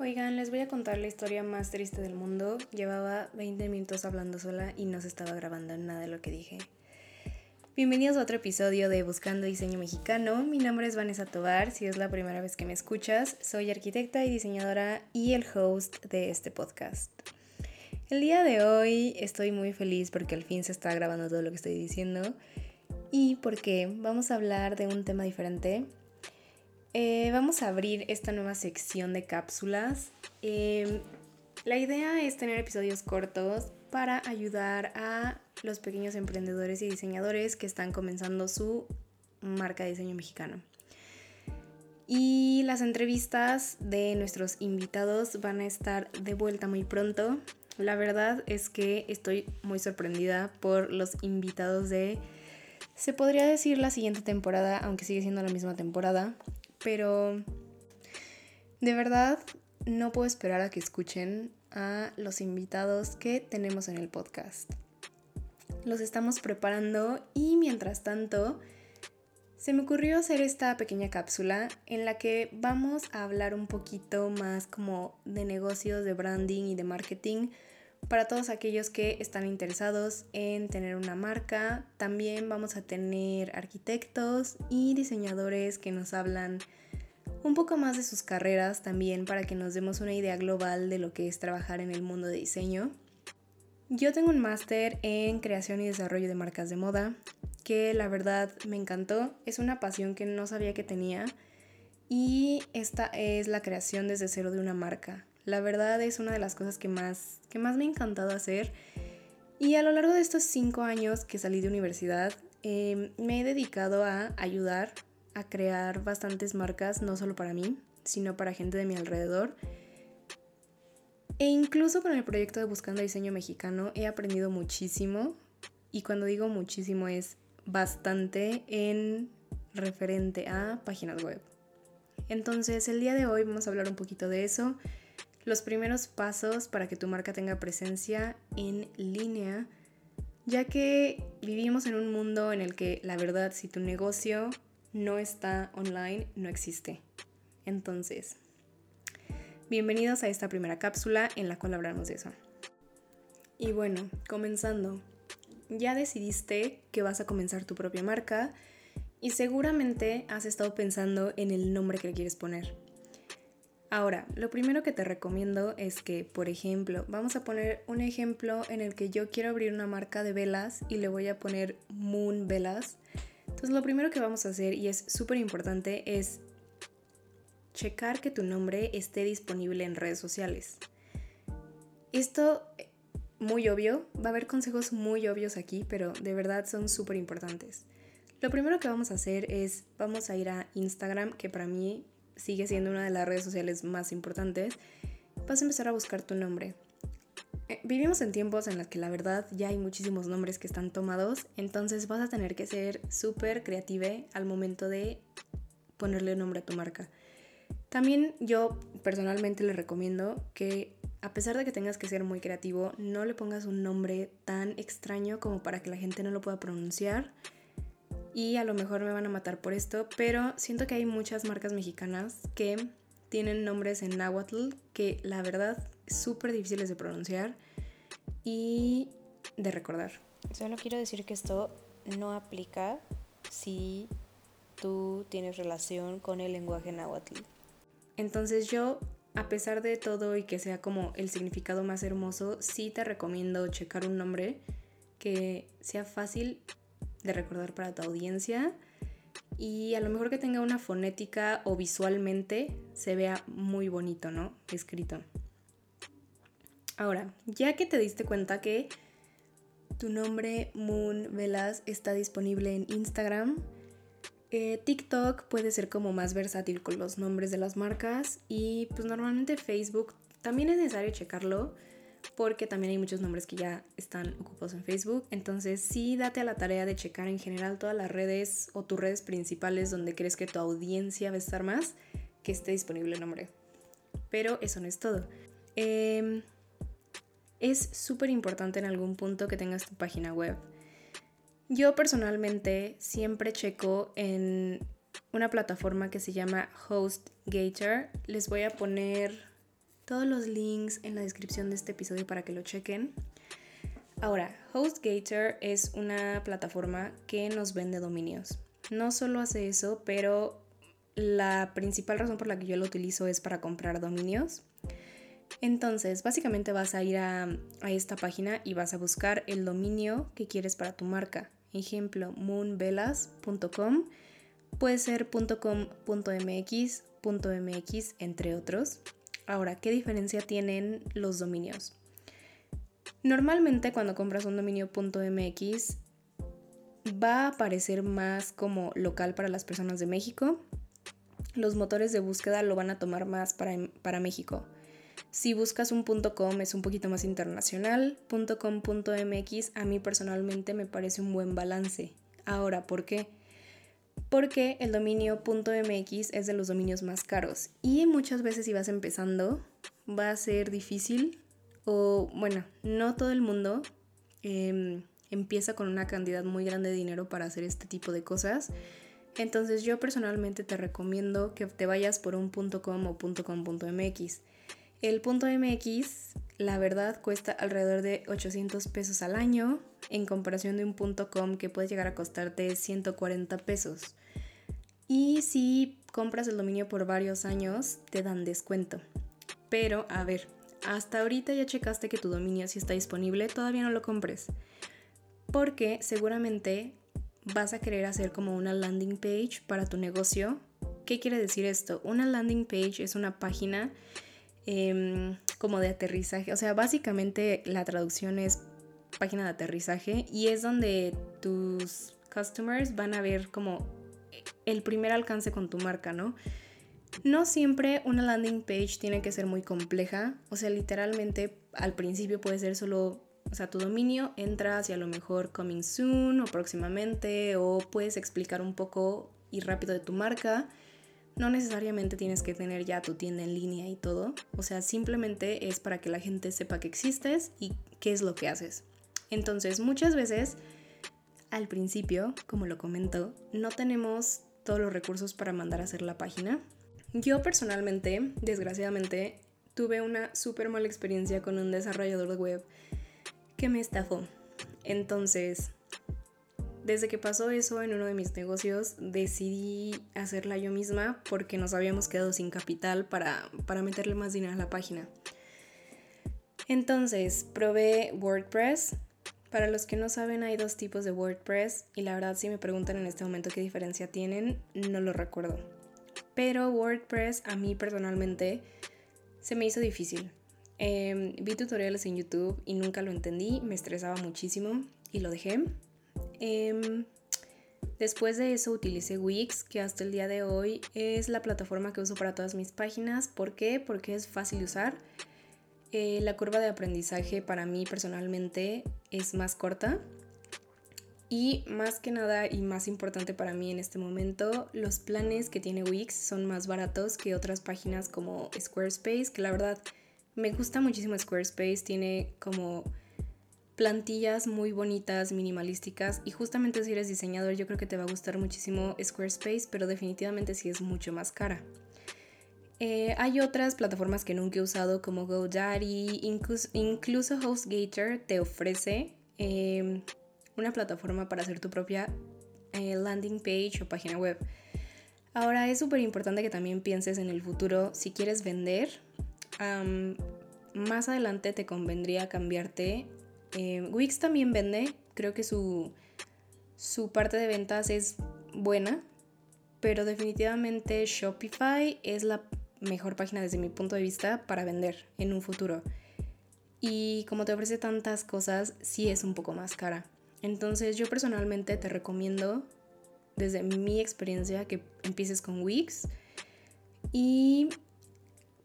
Oigan, les voy a contar la historia más triste del mundo. Llevaba 20 minutos hablando sola y no se estaba grabando nada de lo que dije. Bienvenidos a otro episodio de Buscando Diseño Mexicano. Mi nombre es Vanessa Tobar. Si es la primera vez que me escuchas, soy arquitecta y diseñadora y el host de este podcast. El día de hoy estoy muy feliz porque al fin se está grabando todo lo que estoy diciendo y porque vamos a hablar de un tema diferente eh, vamos a abrir esta nueva sección de cápsulas. Em, la idea es tener episodios cortos para ayudar a los pequeños emprendedores y diseñadores que están comenzando su marca de diseño mexicano. Y las entrevistas de nuestros invitados van a estar de vuelta muy pronto. La verdad es que estoy muy sorprendida por los invitados de, se podría decir, la siguiente temporada, aunque sigue siendo la misma temporada pero de verdad no puedo esperar a que escuchen a los invitados que tenemos en el podcast. Los estamos preparando y mientras tanto se me ocurrió hacer esta pequeña cápsula en la que vamos a hablar un poquito más como de negocios, de branding y de marketing para todos aquellos que están interesados en tener una marca. También vamos a tener arquitectos y diseñadores que nos hablan un poco más de sus carreras también para que nos demos una idea global de lo que es trabajar en el mundo de diseño. Yo tengo un máster en creación y desarrollo de marcas de moda, que la verdad me encantó, es una pasión que no sabía que tenía y esta es la creación desde cero de una marca. La verdad es una de las cosas que más, que más me ha encantado hacer. Y a lo largo de estos cinco años que salí de universidad, em, me he dedicado a ayudar a crear bastantes marcas, no solo para mí, sino para gente de mi alrededor. E incluso con el proyecto de Buscando Diseño Mexicano he aprendido muchísimo. Y cuando digo muchísimo es bastante en referente a páginas web. Entonces el día de hoy vamos a hablar un poquito de eso los primeros pasos para que tu marca tenga presencia en línea, ya que vivimos en un mundo en el que la verdad si tu negocio no está online, no existe. Entonces, bienvenidos a esta primera cápsula en la cual hablamos de eso. Y bueno, comenzando, ya decidiste que vas a comenzar tu propia marca y seguramente has estado pensando en el nombre que le quieres poner. Ahora, lo primero que te recomiendo es que, por ejemplo, vamos a poner un ejemplo en el que yo quiero abrir una marca de velas y le voy a poner Moon Velas. Entonces, lo primero que vamos a hacer, y es súper importante, es checar que tu nombre esté disponible en redes sociales. Esto, muy obvio, va a haber consejos muy obvios aquí, pero de verdad son súper importantes. Lo primero que vamos a hacer es, vamos a ir a Instagram, que para mí sigue siendo una de las redes sociales más importantes, vas a empezar a buscar tu nombre. Eh, vivimos en tiempos en los que la verdad ya hay muchísimos nombres que están tomados, entonces vas a tener que ser súper creative al momento de ponerle nombre a tu marca. También yo personalmente le recomiendo que a pesar de que tengas que ser muy creativo, no le pongas un nombre tan extraño como para que la gente no lo pueda pronunciar y a lo mejor me van a matar por esto, pero siento que hay muchas marcas mexicanas que tienen nombres en náhuatl que la verdad súper difíciles de pronunciar y de recordar. Solo quiero decir que esto no aplica si tú tienes relación con el lenguaje náhuatl. Entonces yo, a pesar de todo y que sea como el significado más hermoso, sí te recomiendo checar un nombre que sea fácil de recordar para tu audiencia y a lo mejor que tenga una fonética o visualmente se vea muy bonito, ¿no? Escrito. Ahora, ya que te diste cuenta que tu nombre Moon Velas está disponible en Instagram, eh, TikTok puede ser como más versátil con los nombres de las marcas y pues normalmente Facebook también es necesario checarlo porque también hay muchos nombres que ya están ocupados en Facebook. Entonces sí date a la tarea de checar en general todas las redes o tus redes principales donde crees que tu audiencia va a estar más, que esté disponible el nombre. Pero eso no es todo. Em, es súper importante en algún punto que tengas tu página web. Yo personalmente siempre checo en una plataforma que se llama HostGator. Les voy a poner todos los links en la descripción de este episodio para que lo chequen. Ahora, HostGator es una plataforma que nos vende dominios. No solo hace eso, pero la principal razón por la que yo lo utilizo es para comprar dominios. Entonces, básicamente vas a ir a, esta página y vas a buscar el dominio que quieres para tu marca. Ejemplo, moonvelas.com, puede ser .com.mx, .mx, entre otros. Ahora, ¿qué diferencia tienen los dominios? Normalmente cuando compras un dominio .mx va a aparecer más como local para las personas de México. Los motores de búsqueda lo van a tomar más para, para México. Si buscas un .com es un poquito más internacional. .com.mx a mí personalmente me parece un buen balance. Ahora, ¿por qué? Porque el dominio .mx es de los dominios más caros y muchas veces si vas empezando va a ser difícil o bueno, no todo el mundo em, empieza con una cantidad muy grande de dinero para hacer este tipo de cosas. Entonces yo personalmente te recomiendo que te vayas por un .com o .com.mx. El .mx, la verdad, cuesta alrededor de 800 pesos al año en comparación de un .com que puede llegar a costarte 140 pesos. Y si compras el dominio por varios años, te dan descuento. Pero, a ver, hasta ahorita ya checaste que tu dominio sí está disponible, todavía no lo compres. Porque seguramente vas a querer hacer como una landing page para tu negocio. ¿Qué quiere decir esto? Una landing page es una página Em, como de aterrizaje. O sea, básicamente la traducción es página de aterrizaje y es donde tus customers van a ver como el primer alcance con tu marca, ¿no? No siempre una landing page tiene que ser muy compleja, o sea, literalmente al principio puede ser solo, o sea, tu dominio entra hacia lo mejor coming soon o próximamente, o puedes explicar un poco y rápido de tu marca no necesariamente tienes que tener ya tu tienda en línea y todo. O sea, simplemente es para que la gente sepa que existes y qué es lo que haces. Entonces, muchas veces, al principio, como lo comento, no tenemos todos los recursos para mandar a hacer la página. Yo personalmente, desgraciadamente, tuve una súper mala experiencia con un desarrollador de web que me estafó. Entonces, desde que pasó eso en uno de mis negocios, decidí hacerla yo misma porque nos habíamos quedado sin capital para, para meterle más dinero a la página. Entonces, probé WordPress. Para los que no saben, hay dos tipos de WordPress y la verdad si me preguntan en este momento qué diferencia tienen, no lo recuerdo. Pero WordPress a mí personalmente se me hizo difícil. Em, vi tutoriales en YouTube y nunca lo entendí, me estresaba muchísimo y lo dejé. Em, después de eso utilicé Wix, que hasta el día de hoy es la plataforma que uso para todas mis páginas. ¿Por qué? Porque es fácil de usar. Eh, la curva de aprendizaje para mí personalmente es más corta. Y más que nada y más importante para mí en este momento, los planes que tiene Wix son más baratos que otras páginas como Squarespace, que la verdad me gusta muchísimo Squarespace, tiene como plantillas muy bonitas, minimalísticas y justamente si eres diseñador yo creo que te va a gustar muchísimo Squarespace, pero definitivamente sí es mucho más cara. Eh, hay otras plataformas que nunca he usado como GoDaddy, incluso, incluso HostGator te ofrece em, una plataforma para hacer tu propia eh, landing page o página web. Ahora es súper importante que también pienses en el futuro si quieres vender. más adelante te convendría cambiarte eh, Wix también vende, creo que su, su parte de ventas es buena, pero definitivamente Shopify es la mejor página desde mi punto de vista para vender en un futuro. Y como te ofrece tantas cosas, sí es un poco más cara. Entonces yo personalmente te recomiendo, desde mi experiencia, que empieces con Wix. Y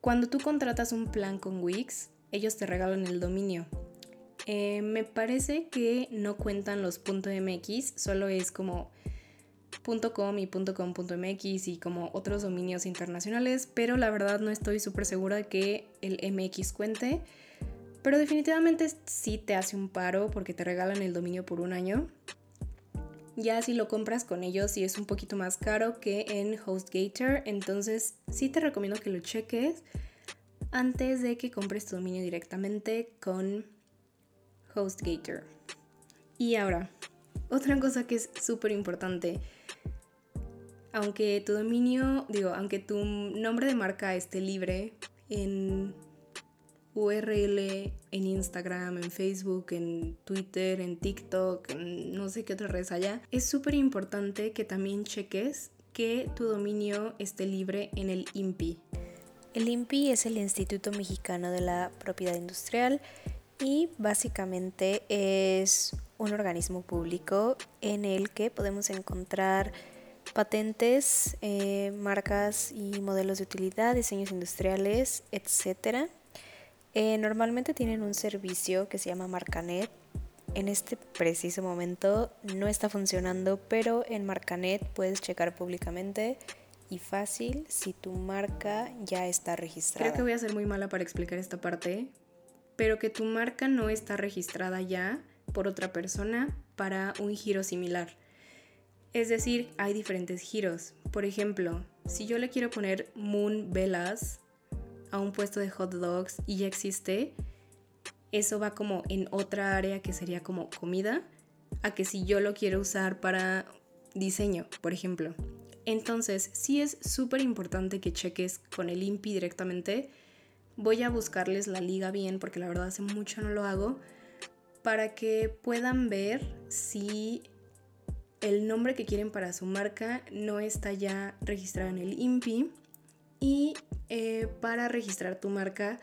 cuando tú contratas un plan con Wix, ellos te regalan el dominio. Eh, me parece que no cuentan los .mx, solo es como .com y .com.mx y como otros dominios internacionales, pero la verdad no estoy súper segura de que el MX cuente. Pero definitivamente sí te hace un paro porque te regalan el dominio por un año. Ya si lo compras con ellos sí es un poquito más caro que en HostGator, entonces sí te recomiendo que lo cheques antes de que compres tu dominio directamente con HostGator. Y ahora, otra cosa que es súper importante. Aunque tu dominio, digo, aunque tu nombre de marca esté libre en URL en Instagram, en Facebook, en Twitter, en TikTok, en no sé qué otras redes haya, es súper importante que también cheques que tu dominio esté libre en el INPI. El INPI es el Instituto Mexicano de la Propiedad Industrial y básicamente es un organismo público en el que podemos encontrar patentes, eh, marcas y modelos de utilidad, diseños industriales, etc. Eh, normalmente tienen un servicio que se llama Marcanet. En este preciso momento no está funcionando, pero en Marcanet puedes checar públicamente y fácil si tu marca ya está registrada. Creo que voy a ser muy mala para explicar esta parte, pero que tu marca no está registrada ya por otra persona para un giro similar. Es decir, hay diferentes giros. Por ejemplo, si yo le quiero poner Moon Velas a un puesto de hot dogs y ya existe, eso va como en otra área que sería como comida, a que si yo lo quiero usar para diseño, por ejemplo. Entonces, sí es súper importante que cheques con el INPI directamente. Voy a buscarles la liga bien porque la verdad hace mucho no lo hago para que puedan ver si el nombre que quieren para su marca no está ya registrado en el INPI y eh, para registrar tu marca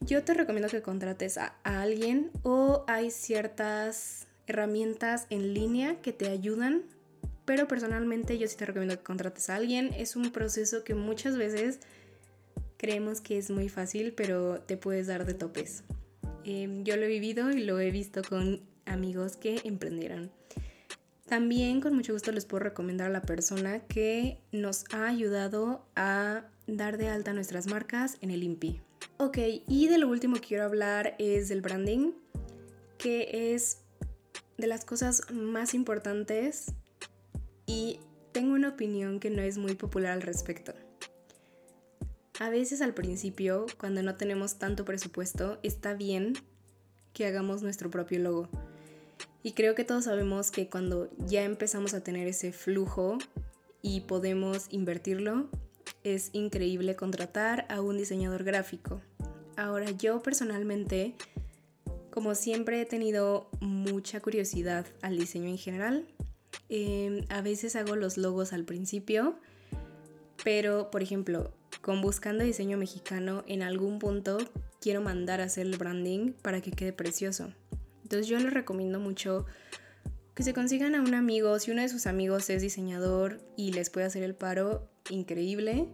yo te recomiendo que contrates a, a alguien o hay ciertas herramientas en línea que te ayudan pero personalmente yo sí te recomiendo que contrates a alguien. Es un proceso que muchas veces creemos que es muy fácil, pero te puedes dar de topes. Em, yo lo he vivido y lo he visto con amigos que emprendieron. También con mucho gusto les puedo recomendar a la persona que nos ha ayudado a dar de alta nuestras marcas en el INPI. Ok, y de lo último que quiero hablar es del branding, que es de las cosas más importantes y tengo una opinión que no es muy popular al respecto. A veces al principio, cuando no tenemos tanto presupuesto, está bien que hagamos nuestro propio logo. Y creo que todos sabemos que cuando ya empezamos a tener ese flujo y podemos invertirlo, es increíble contratar a un diseñador gráfico. Ahora yo personalmente, como siempre he tenido mucha curiosidad al diseño en general, Em, a veces hago los logos al principio, pero por ejemplo, con Buscando Diseño Mexicano, en algún punto quiero mandar a hacer el branding para que quede precioso. Entonces yo les recomiendo mucho que se consigan a un amigo, si uno de sus amigos es diseñador y les puede hacer el paro, increíble.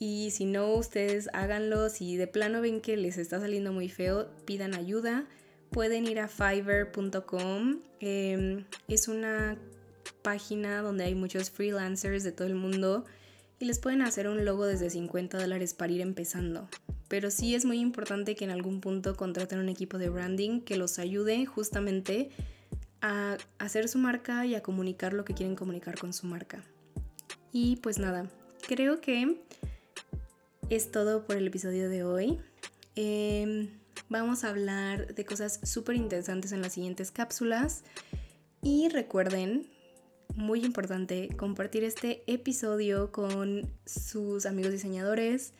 Y si no, ustedes háganlo. Si de plano ven que les está saliendo muy feo, pidan ayuda. Pueden ir a fiverr.com. Em, es una página donde hay muchos freelancers de todo el mundo y les pueden hacer un logo desde 50 dólares para ir empezando. Pero sí es muy importante que en algún punto contraten un equipo de branding que los ayude justamente a hacer su marca y a comunicar lo que quieren comunicar con su marca. Y pues nada, creo que es todo por el episodio de hoy. Em, vamos a hablar de cosas súper interesantes en las siguientes cápsulas. Y recuerden muy importante compartir este episodio con sus amigos diseñadores,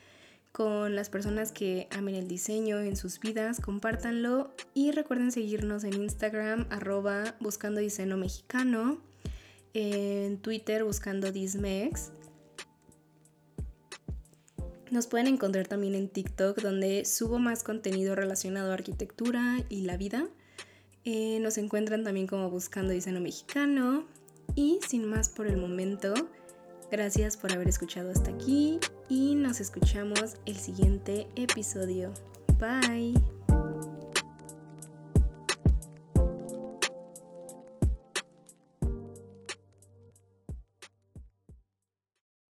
con las personas que amen el diseño en sus vidas, compártanlo y recuerden seguirnos en Instagram arroba buscando diseño mexicano, en Twitter buscando Dismex. Nos pueden encontrar también en TikTok donde subo más contenido relacionado a arquitectura y la vida. Eh, nos encuentran también como buscando diseño mexicano. Y sin más por el momento, gracias por haber escuchado hasta aquí y nos escuchamos el siguiente episodio. Bye.